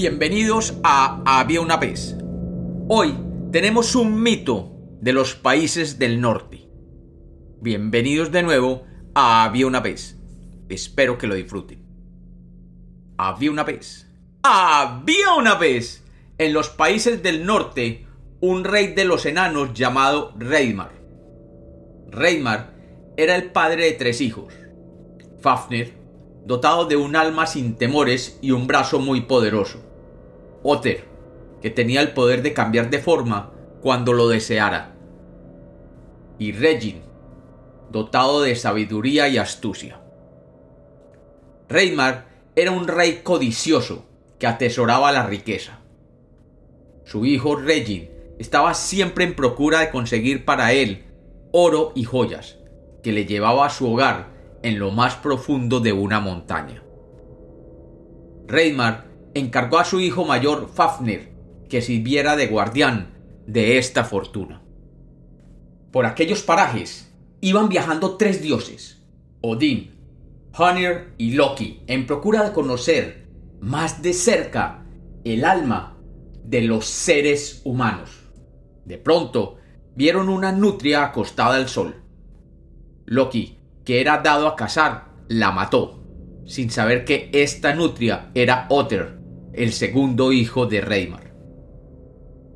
Bienvenidos a Había una vez. Hoy tenemos un mito de los países del norte. Bienvenidos de nuevo a Había una vez. Espero que lo disfruten. Había una vez. Había una vez en los países del norte un rey de los enanos llamado Reymar. Reymar era el padre de tres hijos. Fafnir, dotado de un alma sin temores y un brazo muy poderoso. Otter, que tenía el poder de cambiar de forma cuando lo deseara. Y Regin, dotado de sabiduría y astucia. Reymar era un rey codicioso que atesoraba la riqueza. Su hijo Regin estaba siempre en procura de conseguir para él oro y joyas, que le llevaba a su hogar en lo más profundo de una montaña. Reymar encargó a su hijo mayor Fafnir que sirviera de guardián de esta fortuna. Por aquellos parajes iban viajando tres dioses, Odín, Honir y Loki, en procura de conocer más de cerca el alma de los seres humanos. De pronto, vieron una nutria acostada al sol. Loki que era dado a cazar, la mató, sin saber que esta nutria era Otter, el segundo hijo de Reymar.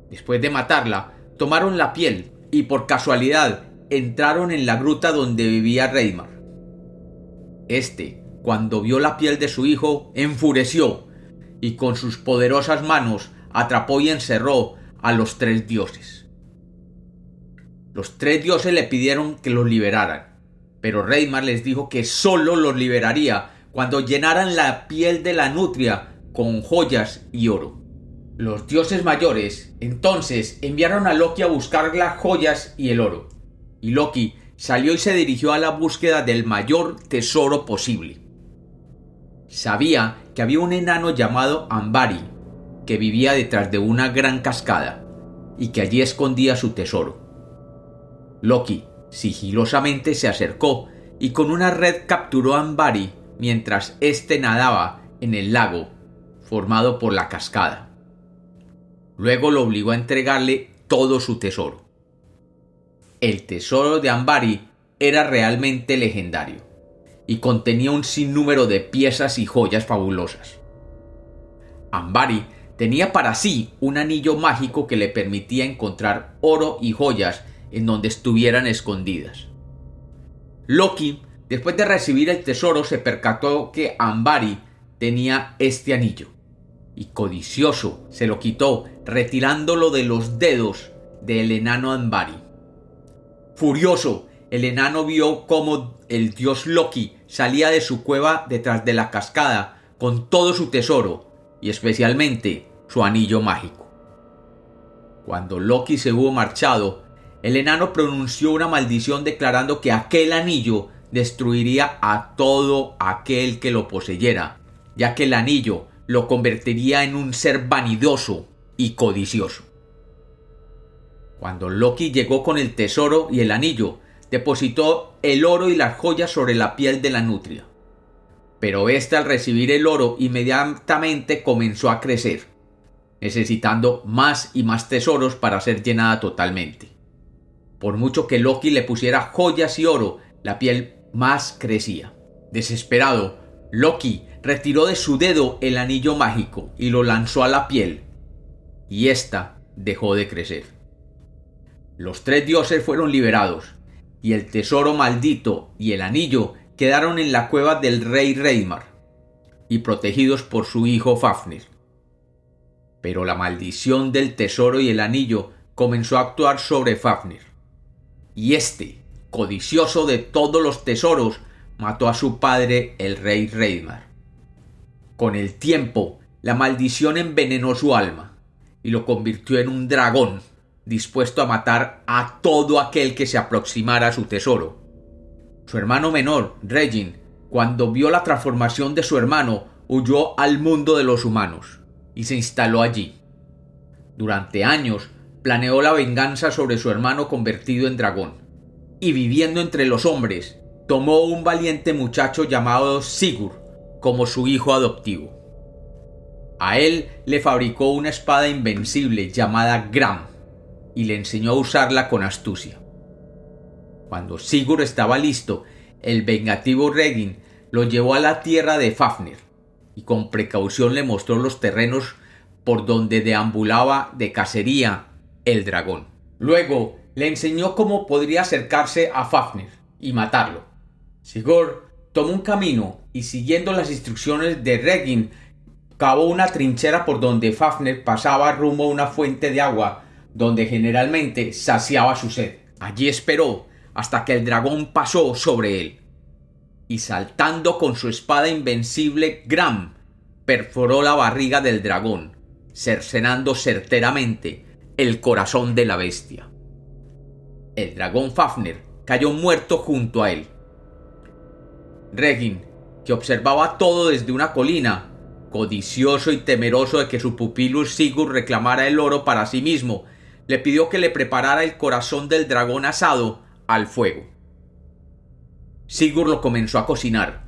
Después de matarla, tomaron la piel y por casualidad entraron en la gruta donde vivía Reymar. Este, cuando vio la piel de su hijo, enfureció y con sus poderosas manos atrapó y encerró a los tres dioses. Los tres dioses le pidieron que los liberaran, pero Reymar les dijo que solo los liberaría cuando llenaran la piel de la nutria con joyas y oro. Los dioses mayores entonces enviaron a Loki a buscar las joyas y el oro, y Loki salió y se dirigió a la búsqueda del mayor tesoro posible. Sabía que había un enano llamado Ambari, que vivía detrás de una gran cascada, y que allí escondía su tesoro. Loki Sigilosamente se acercó y con una red capturó a Ambari mientras éste nadaba en el lago formado por la cascada. Luego lo obligó a entregarle todo su tesoro. El tesoro de Ambari era realmente legendario y contenía un sinnúmero de piezas y joyas fabulosas. Ambari tenía para sí un anillo mágico que le permitía encontrar oro y joyas en donde estuvieran escondidas. Loki, después de recibir el tesoro, se percató que Ambari tenía este anillo, y codicioso se lo quitó, retirándolo de los dedos del enano Ambari. Furioso, el enano vio cómo el dios Loki salía de su cueva detrás de la cascada con todo su tesoro, y especialmente su anillo mágico. Cuando Loki se hubo marchado, el enano pronunció una maldición declarando que aquel anillo destruiría a todo aquel que lo poseyera, ya que el anillo lo convertiría en un ser vanidoso y codicioso. Cuando Loki llegó con el tesoro y el anillo, depositó el oro y las joyas sobre la piel de la nutria. Pero ésta al recibir el oro inmediatamente comenzó a crecer, necesitando más y más tesoros para ser llenada totalmente. Por mucho que Loki le pusiera joyas y oro, la piel más crecía. Desesperado, Loki retiró de su dedo el anillo mágico y lo lanzó a la piel, y ésta dejó de crecer. Los tres dioses fueron liberados, y el tesoro maldito y el anillo quedaron en la cueva del rey Reymar, y protegidos por su hijo Fafnir. Pero la maldición del tesoro y el anillo comenzó a actuar sobre Fafnir y éste, codicioso de todos los tesoros, mató a su padre el rey Reymar. Con el tiempo, la maldición envenenó su alma y lo convirtió en un dragón dispuesto a matar a todo aquel que se aproximara a su tesoro. Su hermano menor, Regin, cuando vio la transformación de su hermano, huyó al mundo de los humanos y se instaló allí. Durante años planeó la venganza sobre su hermano convertido en dragón, y viviendo entre los hombres, tomó un valiente muchacho llamado Sigurd como su hijo adoptivo. A él le fabricó una espada invencible llamada Gram y le enseñó a usarla con astucia. Cuando Sigurd estaba listo, el vengativo Regin lo llevó a la tierra de Fafnir y con precaución le mostró los terrenos por donde deambulaba de cacería el dragón. Luego le enseñó cómo podría acercarse a Fafnir y matarlo. Sigurd tomó un camino y siguiendo las instrucciones de Regin cavó una trinchera por donde Fafnir pasaba rumbo a una fuente de agua donde generalmente saciaba su sed. Allí esperó hasta que el dragón pasó sobre él y saltando con su espada invencible Gram perforó la barriga del dragón, cercenando certeramente el corazón de la bestia. El dragón Fafnir cayó muerto junto a él. Regin, que observaba todo desde una colina, codicioso y temeroso de que su pupilo Sigurd reclamara el oro para sí mismo, le pidió que le preparara el corazón del dragón asado al fuego. Sigurd lo comenzó a cocinar,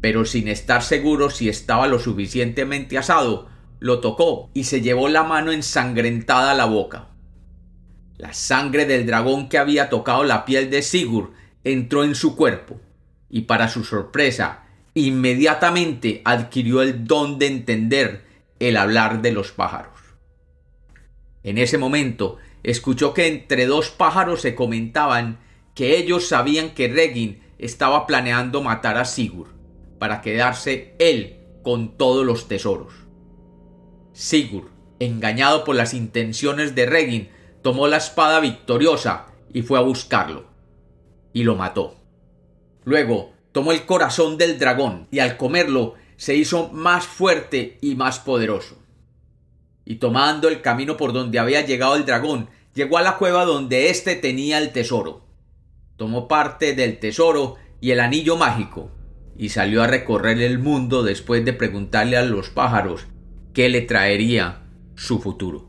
pero sin estar seguro si estaba lo suficientemente asado, lo tocó y se llevó la mano ensangrentada a la boca. La sangre del dragón que había tocado la piel de Sigurd entró en su cuerpo, y para su sorpresa, inmediatamente adquirió el don de entender el hablar de los pájaros. En ese momento escuchó que entre dos pájaros se comentaban que ellos sabían que Regin estaba planeando matar a Sigurd para quedarse él con todos los tesoros. Sigurd, engañado por las intenciones de Regin, tomó la espada victoriosa y fue a buscarlo. Y lo mató. Luego tomó el corazón del dragón y al comerlo se hizo más fuerte y más poderoso. Y tomando el camino por donde había llegado el dragón, llegó a la cueva donde éste tenía el tesoro. Tomó parte del tesoro y el anillo mágico, y salió a recorrer el mundo después de preguntarle a los pájaros qué le traería su futuro.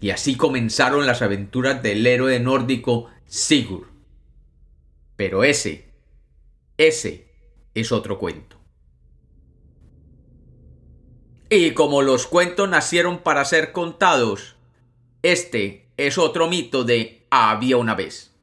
Y así comenzaron las aventuras del héroe nórdico Sigurd. Pero ese, ese es otro cuento. Y como los cuentos nacieron para ser contados, este es otro mito de había una vez.